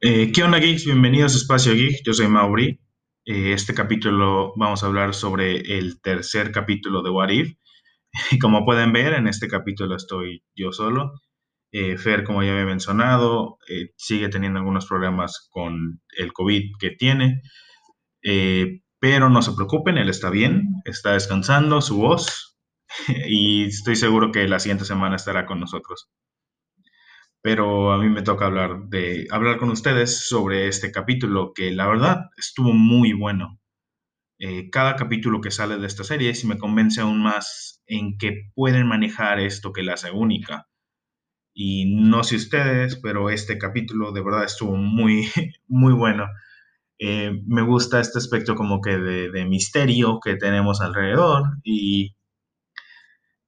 Eh, ¿qué onda, geeks? Bienvenidos a Espacio Geek. Yo soy Mauri. Eh, este capítulo vamos a hablar sobre el tercer capítulo de What If. Como pueden ver, en este capítulo estoy yo solo. Eh, Fer, como ya había mencionado, eh, sigue teniendo algunos problemas con el COVID que tiene. Eh, pero no se preocupen, él está bien, está descansando su voz y estoy seguro que la siguiente semana estará con nosotros pero a mí me toca hablar de hablar con ustedes sobre este capítulo que la verdad estuvo muy bueno. Eh, cada capítulo que sale de esta serie sí me convence aún más en que pueden manejar esto que la hace única. Y no sé ustedes, pero este capítulo de verdad estuvo muy, muy bueno. Eh, me gusta este aspecto como que de, misterio que tenemos alrededor y,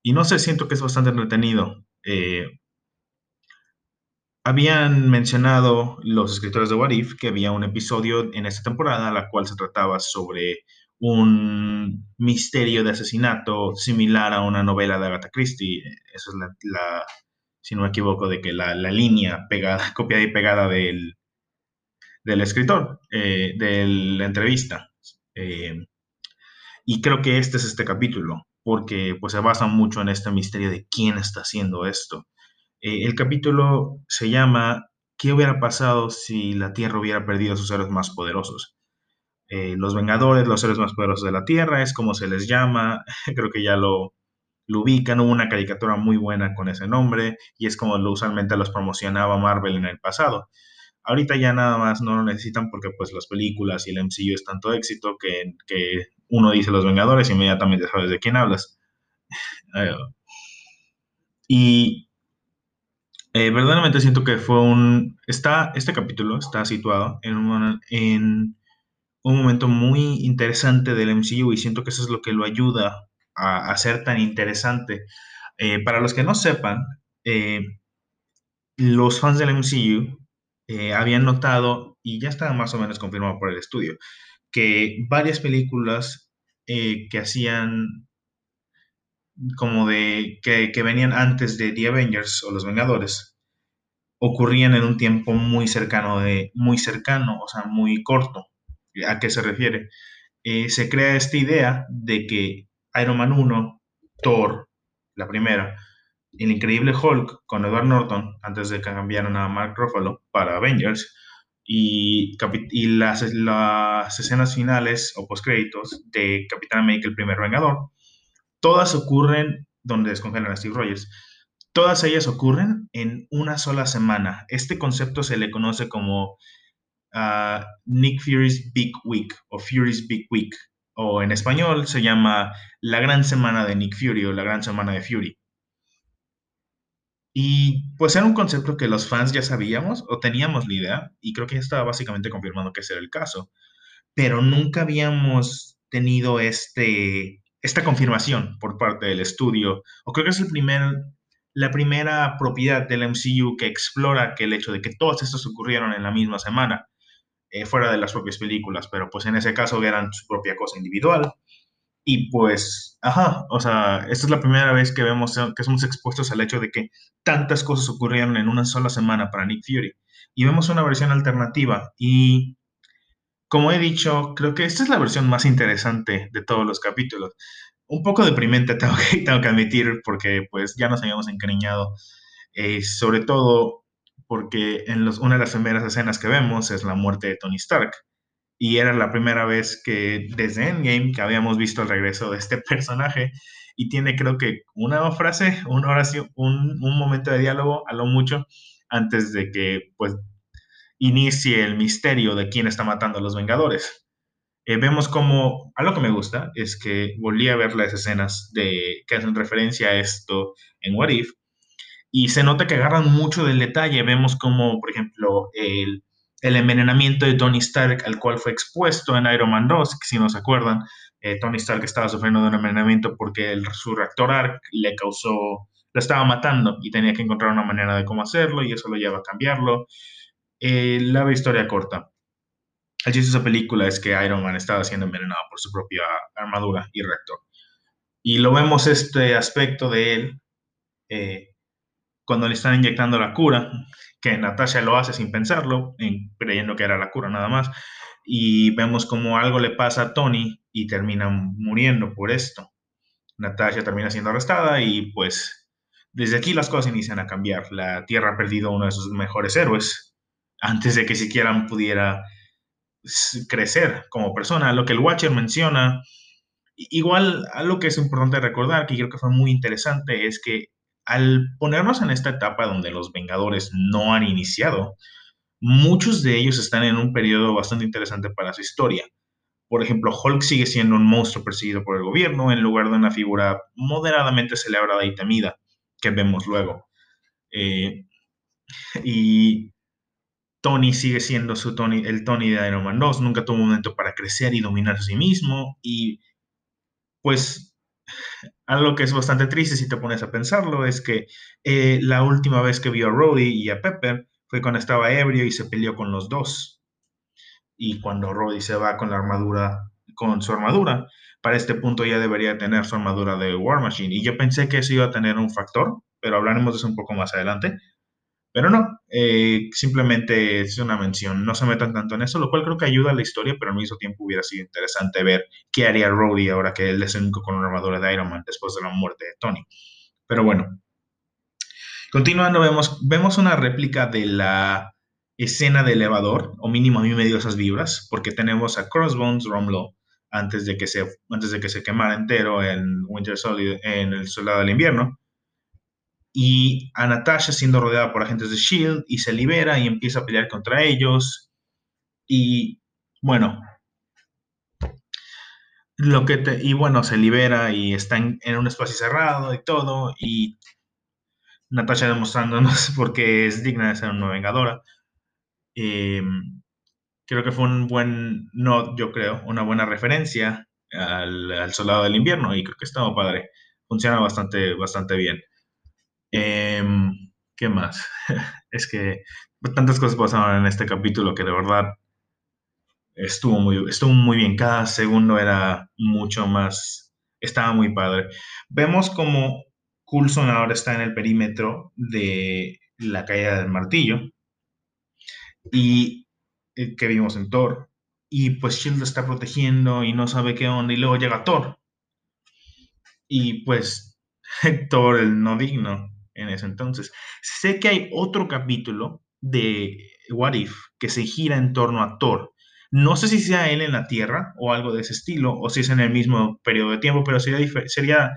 y, no sé, siento que es bastante entretenido. Eh, habían mencionado los escritores de What If que había un episodio en esta temporada la cual se trataba sobre un misterio de asesinato similar a una novela de Agatha Christie. Esa es la, la si no me equivoco, de que la, la línea pegada, copiada y pegada del, del escritor, eh, de la entrevista. Eh, y creo que este es este capítulo, porque pues se basa mucho en este misterio de quién está haciendo esto. Eh, el capítulo se llama ¿Qué hubiera pasado si la Tierra hubiera perdido a sus héroes más poderosos? Eh, los Vengadores, los héroes más poderosos de la Tierra, es como se les llama, creo que ya lo, ubican, hubo una caricatura muy buena con ese nombre y es como lo usualmente los promocionaba Marvel en el pasado. Ahorita ya nada más no lo necesitan porque pues las películas y el MCU es tanto éxito que, que uno dice los Vengadores y inmediatamente sabes de quién hablas. Eh, y eh, verdaderamente siento que fue un... Está, este capítulo está situado en un, en un momento muy interesante del MCU y siento que eso es lo que lo ayuda a, a ser tan interesante. Eh, para los que no sepan, eh, los fans del MCU habían notado, y ya estaba más o menos confirmado por el estudio, que varias películas que hacían como de que, que, venían antes de The Avengers o Los Vengadores ocurrían en un tiempo muy cercano de muy cercano, o sea, muy corto. ¿A qué se refiere? Eh, se crea esta idea de que Iron Man 1, Thor, la primera, El Increíble Hulk con Edward Norton, antes de que cambiaran a Mark Ruffalo para Avengers, y, y las, las, escenas finales o postcréditos de Capitán América, el primer Vengador, todas ocurren donde descongelan a Steve Rogers. Todas ellas ocurren en una sola semana. Este concepto se le conoce como uh, Nick Fury's Big Week o Fury's Big Week, o en español se llama La Gran Semana de Nick Fury o La Gran Semana de Fury. Y pues era un concepto que los fans ya sabíamos o teníamos la idea, y creo que ya estaba básicamente confirmando que ese era el caso, pero nunca habíamos tenido este, esta confirmación por parte del estudio, o creo que es el primer, la primera propiedad del MCU que explora que el hecho de que todos estos ocurrieron en la misma semana, eh, fuera de las propias películas, pero pues en ese caso eran su propia cosa individual. Y pues, ajá, o sea, esta es la primera vez que vemos que somos expuestos al hecho de que tantas cosas ocurrieron en una sola semana para Nick Fury. Y vemos una versión alternativa. Y como he dicho, creo que esta es la versión más interesante de todos los capítulos. Un poco deprimente, tengo que, admitir, porque pues ya nos habíamos encariñado. Eh, sobre todo porque en los, una de las primeras escenas que vemos es la muerte de Tony Stark y era la primera vez que desde Endgame que habíamos visto el regreso de este personaje y tiene creo que una frase, una oración, un, un momento de diálogo a lo mucho antes de que pues inicie el misterio de quién está matando a los Vengadores. Eh, vemos como, algo que me gusta es que volví a ver las escenas de, que hacen referencia a esto en What If y se nota que agarran mucho del detalle. Vemos como, por ejemplo, el el envenenamiento de Tony Stark al cual fue expuesto en Iron Man 2, que si no se acuerdan, eh, Tony Stark estaba sufriendo de un envenenamiento porque el, su reactor ARC le causó, lo estaba matando y tenía que encontrar una manera de cómo hacerlo y eso lo lleva a cambiarlo. Eh, la historia corta. El chiste de esa película es que Iron Man estaba siendo envenenado por su propia armadura y reactor. Y lo vemos este aspecto de él eh, cuando le están inyectando la cura, que Natasha lo hace sin pensarlo, creyendo que era la cura nada más, y vemos como algo le pasa a Tony y termina muriendo por esto. Natasha termina siendo arrestada y pues desde aquí las cosas inician a cambiar. La Tierra ha perdido uno de sus mejores héroes antes de que siquiera pudiera crecer como persona. Lo que el Watcher menciona, igual algo que es importante recordar, que creo que fue muy interesante, es que al ponernos en esta etapa donde los Vengadores no han iniciado, muchos de ellos están en un periodo bastante interesante para su historia. Por ejemplo, Hulk sigue siendo un monstruo perseguido por el gobierno en lugar de una figura moderadamente celebrada y temida que vemos luego. Eh, y Tony sigue siendo su Tony, el Tony de Iron Man 2, nunca tuvo momento para crecer y dominar a sí mismo. Y pues algo que es bastante triste si te pones a pensarlo es que eh, la última vez que vio a Rhodey y a Pepper fue cuando estaba ebrio y se peleó con los dos. Y cuando Rhodey se va con la armadura, con su armadura, para este punto ya debería tener su armadura de War Machine. Y yo pensé que eso iba a tener un factor, pero hablaremos de eso un poco más adelante. Pero no, eh, simplemente es una mención, no se metan tanto en eso, lo cual creo que ayuda a la historia, pero al mismo tiempo hubiera sido interesante ver qué haría Rhodey ahora que él es el único con armadura de Iron Man después de la muerte de Tony. Pero bueno, continuando, vemos, vemos una réplica de la escena de elevador, o mínimo a mí me dio esas vibras, porque tenemos a Crossbones Romlo antes de que se, antes de que se quemara entero en Winter Solid, en el Soldado del Invierno y a Natasha siendo rodeada por agentes de Shield y se libera y empieza a pelear contra ellos. Y bueno, lo que y bueno, se libera y está en, un espacio cerrado y todo. Y Natasha demostrándonos porque es digna de ser una vengadora. Em, creo que fue un buen, no, yo creo, una buena referencia al, al soldado del invierno y creo que estaba padre. Funciona bastante, bastante bien. Em, ¿Qué más? es que tantas cosas pasaron en este capítulo que de verdad estuvo muy, estuvo muy bien. Cada segundo era mucho más, estaba muy padre. Vemos como Coulson ahora está en el perímetro de la caída del martillo y eh, que vimos en Thor. Y pues Shield está protegiendo y no sabe qué onda. Y luego llega Thor. Y pues Thor, el no digno, en ese entonces. Sé que hay otro capítulo de What If que se gira en torno a Thor. No sé si sea él en la Tierra o algo de ese estilo, o si es en el mismo periodo de tiempo, pero sería, sería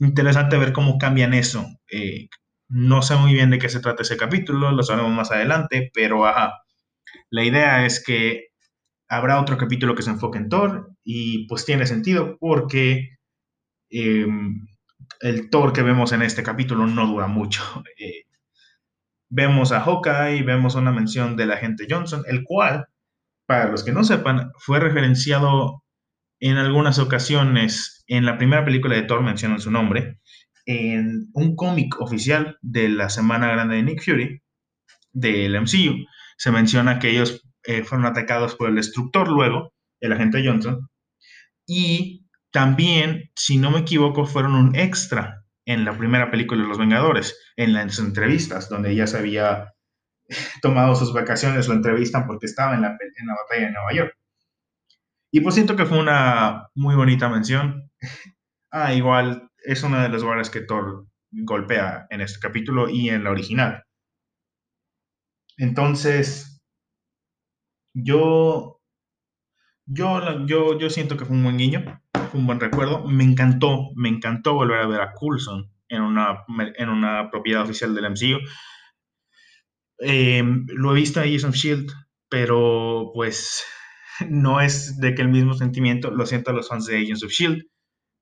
interesante ver cómo cambian eso. Eh, no sé muy bien de qué se trata ese capítulo, lo sabremos más adelante, pero ajá. La idea es que habrá otro capítulo que se enfoque en Thor y pues tiene sentido porque em, el Thor que vemos en este capítulo no dura mucho. Eh, vemos a Hawkeye, vemos una mención del agente Johnson, el cual, para los que no sepan, fue referenciado en algunas ocasiones en la primera película de Thor, mencionan su nombre, en un cómic oficial de la Semana Grande de Nick Fury, del MCU, se menciona que ellos eh, fueron atacados por el destructor luego, el agente Johnson, y también, si no me equivoco, fueron un extra en la primera película de Los Vengadores, en las entrevistas, donde ya se había tomado sus vacaciones, lo entrevistan porque estaba en la, en la batalla de Nueva York. Y pues siento que fue una muy bonita mención. Ah, igual es una de las lugares que Thor golpea en este capítulo y en la original. Entonces, yo, yo, yo, yo siento que fue un buen guiño un buen recuerdo. Me encantó, me encantó volver a ver a Coulson en una, en una propiedad oficial del MCU. Em, lo he visto en Agents of Shield, pero pues no es de que el mismo sentimiento, lo siento a los fans de Agents of Shield,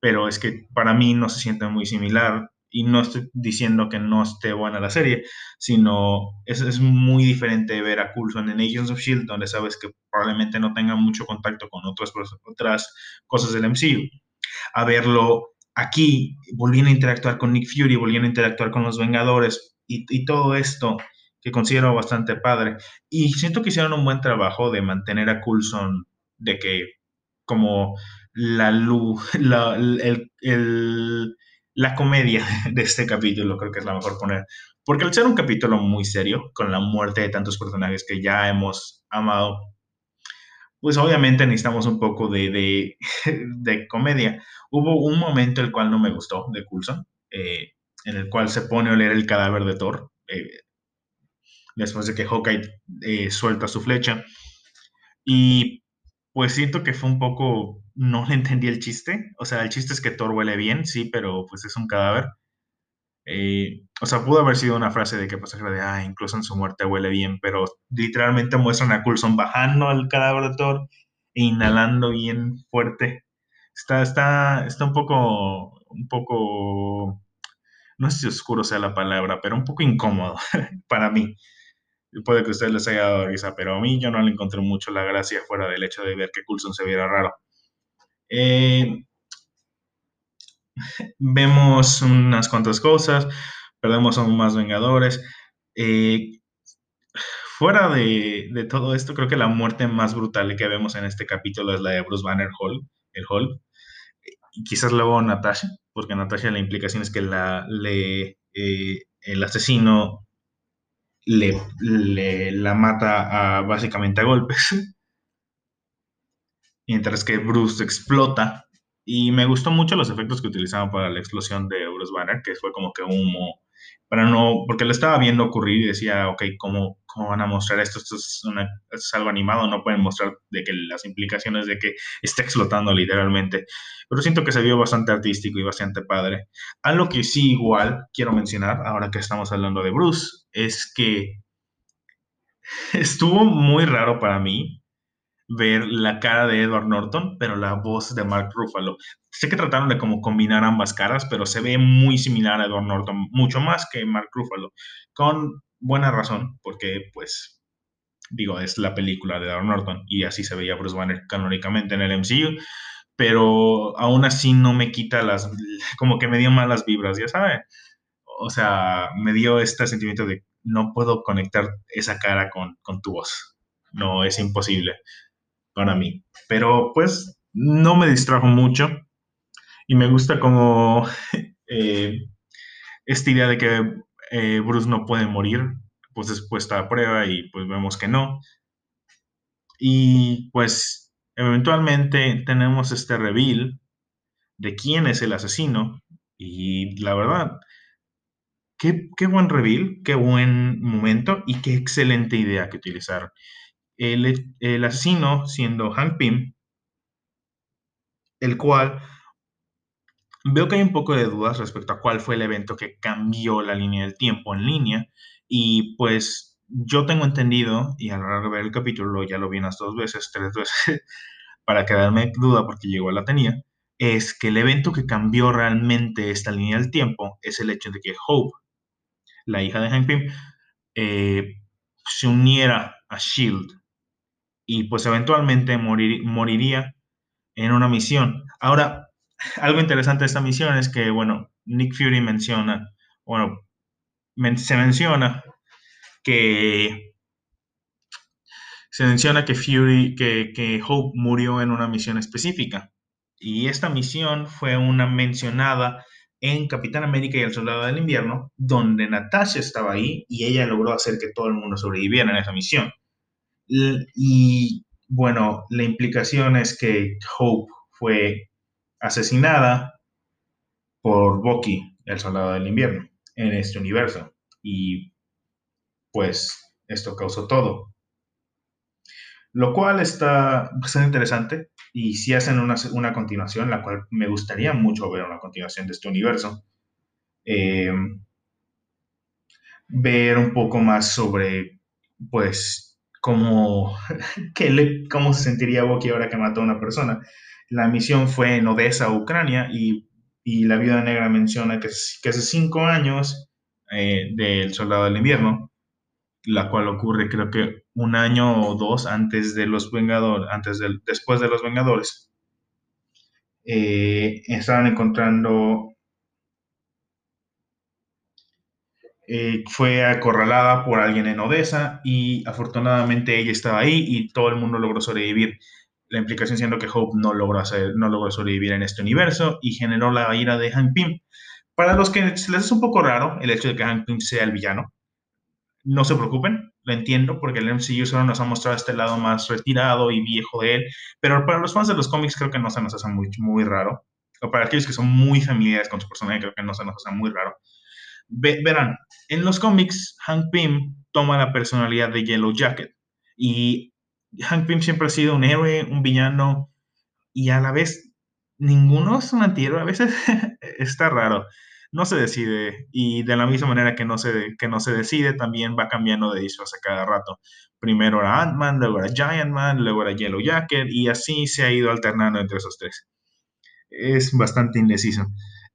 pero es que para mí no se siente muy similar y no estoy diciendo que no esté buena la serie, sino es, es muy diferente ver a Coulson en Agents of S.H.I.E.L.D., donde sabes que probablemente no tenga mucho contacto con otras, otras cosas del MCU, a verlo aquí, volviendo a interactuar con Nick Fury, volviendo a interactuar con los Vengadores y, y todo esto que considero bastante padre. Y siento que hicieron un buen trabajo de mantener a Coulson, de que como la luz, la, el, el la comedia de este capítulo creo que es la mejor poner. Porque al ser un capítulo muy serio, con la muerte de tantos personajes que ya hemos amado, pues obviamente necesitamos un poco de, de, comedia. Hubo un momento el cual no me gustó de Coulson, eh, en el cual se pone a leer el cadáver de Thor, eh, después de que Hawkeye eh, suelta su flecha. Y pues siento que fue un poco, no le entendí el chiste. O sea, el chiste es que Thor huele bien, sí, pero pues es un cadáver. Eh, o sea, pudo haber sido una frase de que pues, de, ah, incluso en su muerte huele bien, pero literalmente muestran a Coulson bajando al cadáver de Thor e inhalando bien fuerte. Está, está, está un poco, un poco, no sé si oscuro sea la palabra, pero un poco incómodo para mí. Puede que a ustedes les haya dado risa, pero a mí yo no le encontré mucho la gracia fuera del hecho de ver que Coulson se viera raro. Eh, vemos unas cuantas cosas, perdemos aún más Vengadores. Eh, fuera de, todo esto, creo que la muerte más brutal que vemos en este capítulo es la de Bruce Banner Hall, el. Y quizás luego Natasha, porque Natasha la implicación es que la, le, eh, el asesino le, la mata básicamente a golpes. Mientras que Bruce explota. Y me gustó mucho los efectos que utilizaban para la explosión de Bruce Banner, que fue como que humo. Para no, porque lo estaba viendo ocurrir y decía, ok, ¿cómo, cómo van a mostrar esto? Esto es, es, algo animado, no pueden mostrar de que las implicaciones de que está explotando literalmente. Pero siento que se vio bastante artístico y bastante padre. Algo que sí igual quiero mencionar, ahora que estamos hablando de Bruce, es que estuvo muy raro para mí ver la cara de Edward Norton, pero la voz de Mark Ruffalo. Sé que trataron de como combinar ambas caras, pero se ve muy similar a Edward Norton, mucho más que Mark Ruffalo, con buena razón, porque pues digo, es la película de Edward Norton y así se veía Bruce Banner canónicamente en el MCU, pero aún así no me quita las, como que me dio malas vibras, ya saben. O sea, me dio este sentimiento de no puedo conectar esa cara con, con tu voz. No, es imposible para mí. Pero pues no me distrajo mucho y me gusta como eh, esta idea de que eh, Bruce no puede morir, pues es puesta a prueba y pues vemos que no. Y pues eventualmente tenemos este reveal de quién es el asesino y la verdad, qué, qué buen reveal, qué buen momento y qué excelente idea que utilizar el, asesino siendo Hank Pym, el cual veo que hay un poco de dudas respecto a cuál fue el evento que cambió la línea del tiempo en línea. Y pues yo tengo entendido, y al ver el capítulo ya lo vi unas dos veces, tres veces, para quedarme duda porque llegó a la tenía, es que el evento que cambió realmente esta línea del tiempo es el hecho de que Hope, la hija de Hank Pym, eh, se uniera a Shield y pues eventualmente morir, moriría en una misión. Ahora, algo interesante de esta misión es que, bueno, Nick Fury menciona, bueno, se menciona que se menciona que Fury, que, que Hope murió en una misión específica. Y esta misión fue una mencionada en Capitán América y el Soldado del Invierno, donde Natasha estaba ahí y ella logró hacer que todo el mundo sobreviviera en esa misión. Y bueno, la implicación es que Hope fue asesinada por Bucky, el soldado del invierno, en este universo. Y pues esto causó todo. Lo cual está bastante interesante. Y si hacen una, una continuación, la cual me gustaría mucho ver una continuación de este universo, eh, ver un poco más sobre, pues, cómo, le, cómo se sentiría Bucky ahora que mató a una persona. La misión fue en Odessa, Ucrania, y, la Viuda Negra menciona que, que hace cinco años eh, del Soldado del Invierno, la cual ocurre creo que un año o dos antes de los Vengadores, antes del, después de los Vengadores, eh, estaban encontrando Eh, fue acorralada por alguien en Odessa y afortunadamente ella estaba ahí y todo el mundo logró sobrevivir. La implicación siendo que Hope no logró, hacer, no logró sobrevivir en este universo y generó la ira de Hank Pym. Para los que les es un poco raro el hecho de que Hank Pym sea el villano, no se preocupen, lo entiendo, porque el MCU solo nos ha mostrado este lado más retirado y viejo de él, pero para los fans de los cómics creo que no se nos hace muy, muy raro, o para aquellos que son muy familiares con su personaje creo que no se nos hace muy raro. Verán, en los cómics, Hank Pym toma la personalidad de Yellow Jacket, y Hank Pym siempre ha sido un héroe, un villano, y a la vez ninguno es un antihéroe, a veces está raro no se decide y de la misma manera que no se, que no se decide, también va cambiando de disfraz cada rato. Primero era Ant-Man, luego era Giant Man, luego era Yellow Jacket y así se ha ido alternando entre esos tres. Es bastante indeciso.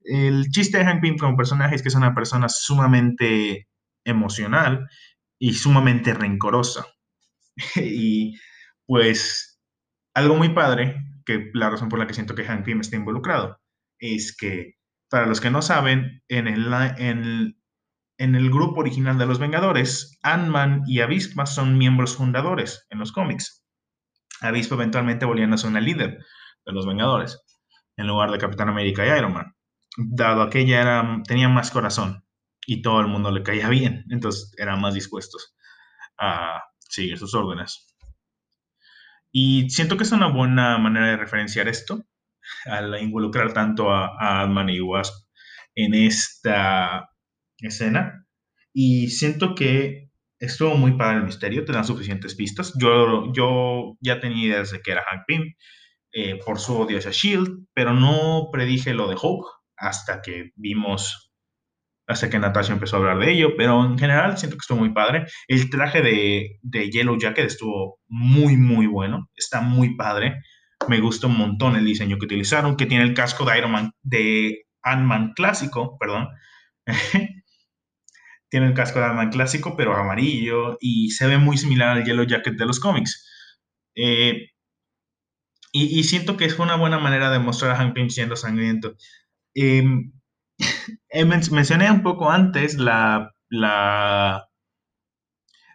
El chiste de Hank Pym como personaje es que es una persona sumamente emocional y sumamente rencorosa. y pues algo muy padre, que la razón por la que siento que Hank Pym está involucrado, es que para los que no saben, en el, en, el grupo original de los Vengadores, Ant-Man y Avispa son miembros fundadores en los cómics. Avispa eventualmente volvían a ser una líder de los Vengadores, en lugar de Capitán América y Iron Man, dado que ella era, tenía más corazón y todo el mundo le caía bien, entonces eran más dispuestos a seguir sus órdenes. Y siento que es una buena manera de referenciar esto, al involucrar tanto a, a y Wasp en esta escena. Y siento que estuvo muy padre el misterio, te dan suficientes pistas. Yo, yo ya tenía ideas de que era Hank Pym eh, por su odio hacia Shield, pero no predije lo de Hope hasta que vimos, hasta que Natasha empezó a hablar de ello. Pero en general siento que estuvo muy padre. El traje de, de Yellow Jacket estuvo muy, muy bueno, está muy padre. Me gusta un montón el diseño que utilizaron, que tiene el casco de Iron Man, de Ant-Man clásico, perdón. tiene el casco de Ant-Man clásico, pero amarillo, y se ve muy similar al Yellow Jacket de los cómics. Eh, y, siento que es una buena manera de mostrar a Hank Pym siendo sangriento. Em, eh, mencioné un poco antes la, la,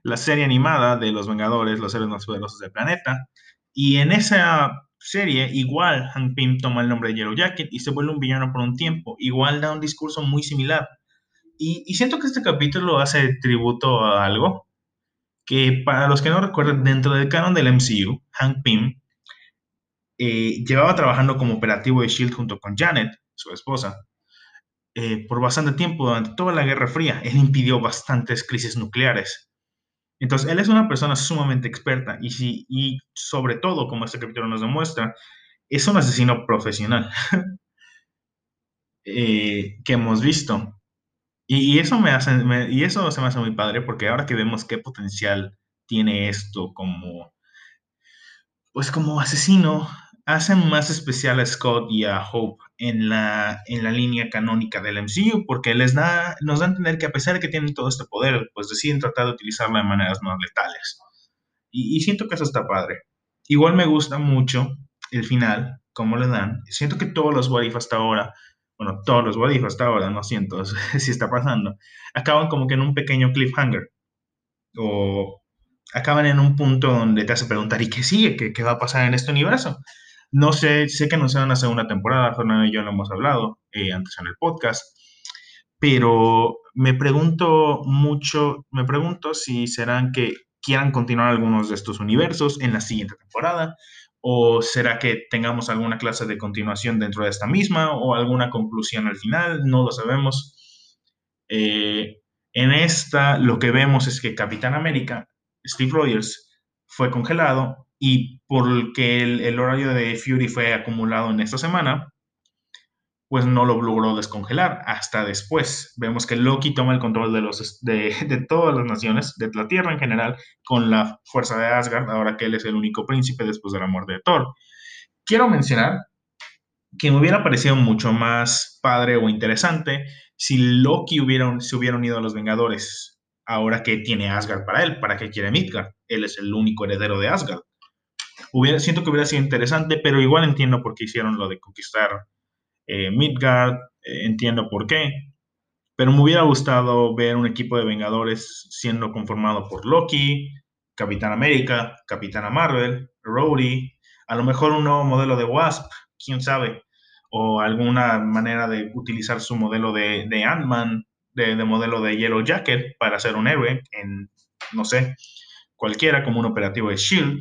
la serie animada de Los Vengadores, los héroes más poderosos del planeta. Y en esa serie, igual Hank Pym toma el nombre de Yellow Jacket y se vuelve un villano por un tiempo. Igual da un discurso muy similar. Y, siento que este capítulo hace tributo a algo que para los que no recuerdan, dentro del canon del MCU, Hank Pym eh, llevaba trabajando como operativo de SHIELD junto con Janet, su esposa, eh, por bastante tiempo durante toda la Guerra Fría. Él impidió bastantes crisis nucleares. Entonces, él es una persona sumamente experta y, si, y sobre todo, como este capítulo nos demuestra, es un asesino profesional eh, que hemos visto. Y, eso me hace, y eso se me hace muy padre porque ahora que vemos qué potencial tiene esto como, pues como asesino, hacen más especial a Scott y a Hope en la, en la línea canónica del MCU, porque les da, nos da a entender que a pesar de que tienen todo este poder, pues deciden tratar de utilizarlo de maneras más letales. Y, siento que eso está padre. Igual me gusta mucho el final, cómo le dan. Siento que todos los What hasta ahora, bueno, todos los What hasta ahora, no siento si está pasando, acaban como que en un pequeño cliffhanger. O acaban en un punto donde te hace preguntar, ¿y qué sigue? ¿Qué, qué va a pasar en este universo? No sé, sé que no se van a segunda temporada, Fernando y yo lo hemos hablado eh, antes en el podcast, pero me pregunto mucho, me pregunto si serán que quieran continuar algunos de estos universos en la siguiente temporada, o será que tengamos alguna clase de continuación dentro de esta misma, o alguna conclusión al final, no lo sabemos. Eh, en esta lo que vemos es que Capitán América, Steve Rogers, fue congelado y porque el, el, horario de Fury fue acumulado en esta semana, pues no lo logró descongelar hasta después. Vemos que Loki toma el control de, los, de, de, todas las naciones, de la Tierra en general, con la fuerza de Asgard, ahora que él es el único príncipe después de la muerte de Thor. Quiero mencionar que me hubiera parecido mucho más padre o interesante si Loki hubiera, se hubiera unido a los Vengadores, ahora que tiene Asgard para él, para que quiere Midgard. Él es el único heredero de Asgard siento que hubiera sido interesante, pero igual entiendo por qué hicieron lo de conquistar eh, Midgard, eh, entiendo por qué. Pero me hubiera gustado ver un equipo de Vengadores siendo conformado por Loki, Capitán América, Capitana Marvel, Rhodey, a lo mejor un nuevo modelo de Wasp, quién sabe. o alguna manera de utilizar su modelo de, Ant-Man, de, de, modelo de Yellow Jacket para ser un héroe en, no sé, cualquiera como un operativo de Shield.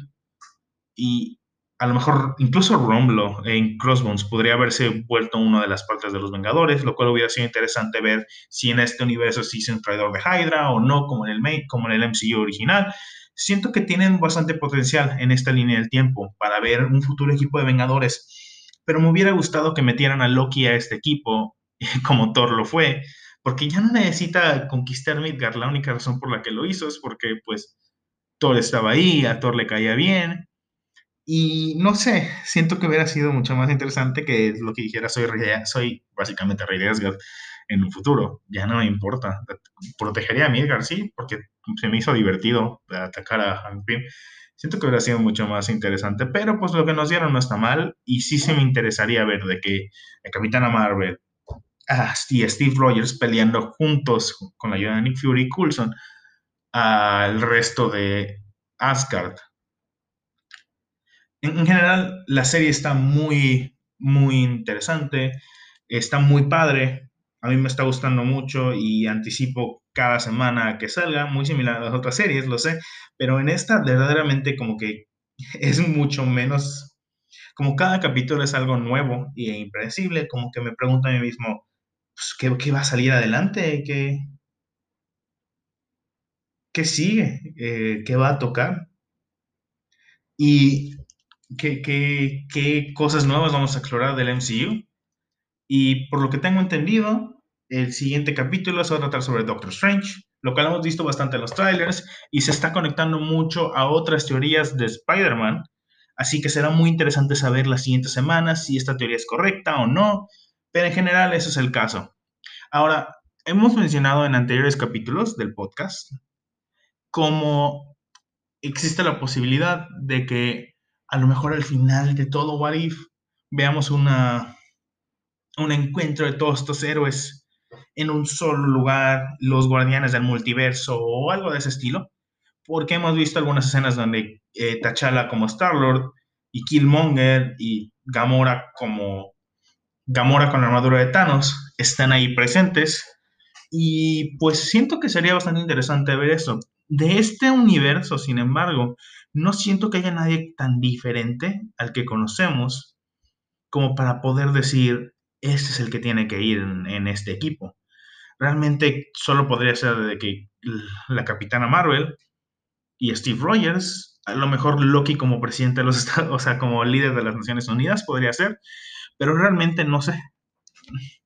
Y a lo mejor incluso Romlo en Crossbones podría haberse vuelto una de las partes de los Vengadores, lo cual hubiera sido interesante ver si en este universo sí es un traidor de Hydra o no, como en el, como en el MCU original. Siento que tienen bastante potencial en esta línea del tiempo para ver un futuro equipo de Vengadores, pero me hubiera gustado que metieran a Loki a este equipo, como Thor lo fue, porque ya no necesita conquistar Midgard, la única razón por la que lo hizo es porque pues Thor estaba ahí, a Thor le caía bien, y no sé, siento que hubiera sido mucho más interesante que lo que dijera soy, soy básicamente Rey Asgard en un futuro. Ya no me importa. Protegería a Midgard, sí, porque se me hizo divertido atacar a Hank Pym. Siento que hubiera sido mucho más interesante, pero pues lo que nos dieron no está mal y sí se me interesaría ver de que el Capitana Marvel ah, y Steve Rogers peleando juntos con la ayuda de Nick Fury y Coulson al resto de Asgard en, general, la serie está muy, muy interesante, está muy padre, a mí me está gustando mucho y anticipo cada semana que salga, muy similar a las otras series, lo sé, pero en esta verdaderamente como que es mucho menos, como cada capítulo es algo nuevo e impredecible, como que me pregunto a mí mismo, pues, ¿qué, va a salir adelante? ¿Qué, qué sigue? Eh, ¿Qué va a tocar? Y qué, cosas nuevas vamos a explorar del MCU. Y por lo que tengo entendido, el siguiente capítulo se va a tratar sobre Doctor Strange, lo cual hemos visto bastante en los trailers y se está conectando mucho a otras teorías de Spider-Man. Así que será muy interesante saber las siguientes semanas si esta teoría es correcta o no, pero en general ese es el caso. Ahora, hemos mencionado en anteriores capítulos del podcast cómo existe la posibilidad de que a lo mejor al final de todo What veamos una, un encuentro de todos estos héroes en un solo lugar, los guardianes del multiverso o algo de ese estilo, porque hemos visto algunas escenas donde eh, T'Challa como Star-Lord y Killmonger y Gamora como Gamora con la armadura de Thanos están ahí presentes y pues siento que sería bastante interesante ver eso. De este universo, sin embargo, no siento que haya nadie tan diferente al que conocemos como para poder decir, este es el que tiene que ir en, este equipo. Realmente solo podría ser de que la capitana Marvel y Steve Rogers, a lo mejor Loki como presidente de los Estados, o sea, como líder de las Naciones Unidas podría ser, pero realmente no sé.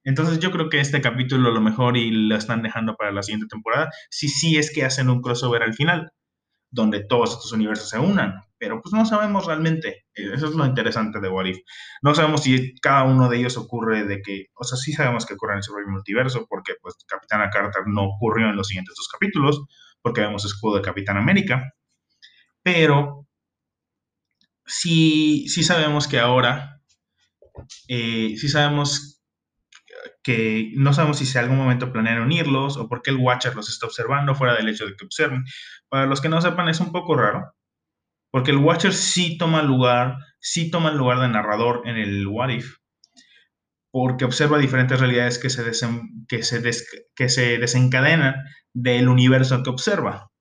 Entonces yo creo que este capítulo lo mejor y lo están dejando para la siguiente temporada, si sí es que hacen un crossover al final donde todos estos universos se unan, pero pues no sabemos realmente, eh, eso es lo interesante de What If. No sabemos si cada uno de ellos ocurre de que, o sea, sí sabemos que ocurre en el multiverso, porque pues Capitana Carter no ocurrió en los siguientes dos capítulos, porque vemos escudo de Capitán América, pero sí, sí sabemos que ahora, eh, sí sabemos que no sabemos si en algún momento planean unirlos o por qué el Watcher los está observando fuera del hecho de que observen. Para los que no sepan, es un poco raro, porque el Watcher sí toma lugar, sí toma el lugar de narrador en el What If, porque observa diferentes realidades que se, que se, que se desencadenan del universo que observa.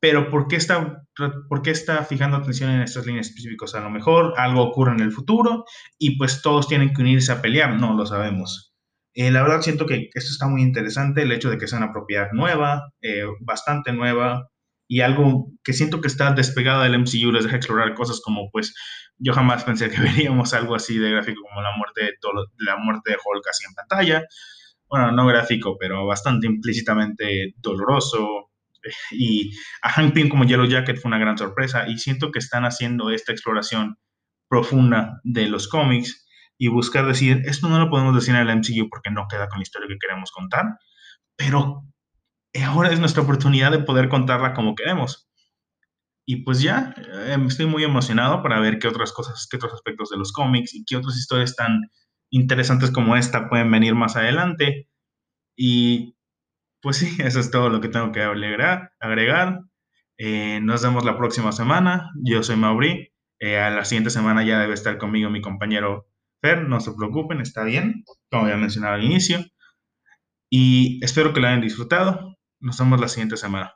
Pero ¿por qué, está, ¿por qué está fijando atención en estas líneas específicas? A lo mejor algo ocurre en el futuro y pues todos tienen que unirse a pelear, no lo sabemos. Eh, la verdad siento que esto está muy interesante, el hecho de que sea una propiedad nueva, eh, bastante nueva, y algo que siento que está despegado del MCU, les deja explorar cosas como, pues, yo jamás pensé que veríamos algo así de gráfico como la muerte de, la muerte de Hulk así en pantalla. Bueno, no gráfico, pero bastante implícitamente doloroso. Y a Hank Pym como Yellow Jacket fue una gran sorpresa y siento que están haciendo esta exploración profunda de los cómics y buscar decir, esto no lo podemos decir en el MCU porque no queda con la historia que queremos contar, pero ahora es nuestra oportunidad de poder contarla como queremos. Y pues ya, eh, estoy muy emocionado para ver qué otras cosas, qué otros aspectos de los cómics y qué otras historias tan interesantes como esta pueden venir más adelante. Y pues sí, eso es todo lo que tengo que agregar. agregar. Eh, nos vemos la próxima semana. Yo soy Mauri. Eh, a la siguiente semana ya debe estar conmigo mi compañero Fer, no se preocupen, está bien, como había mencionado al inicio. Y espero que lo hayan disfrutado. Nos vemos la siguiente semana.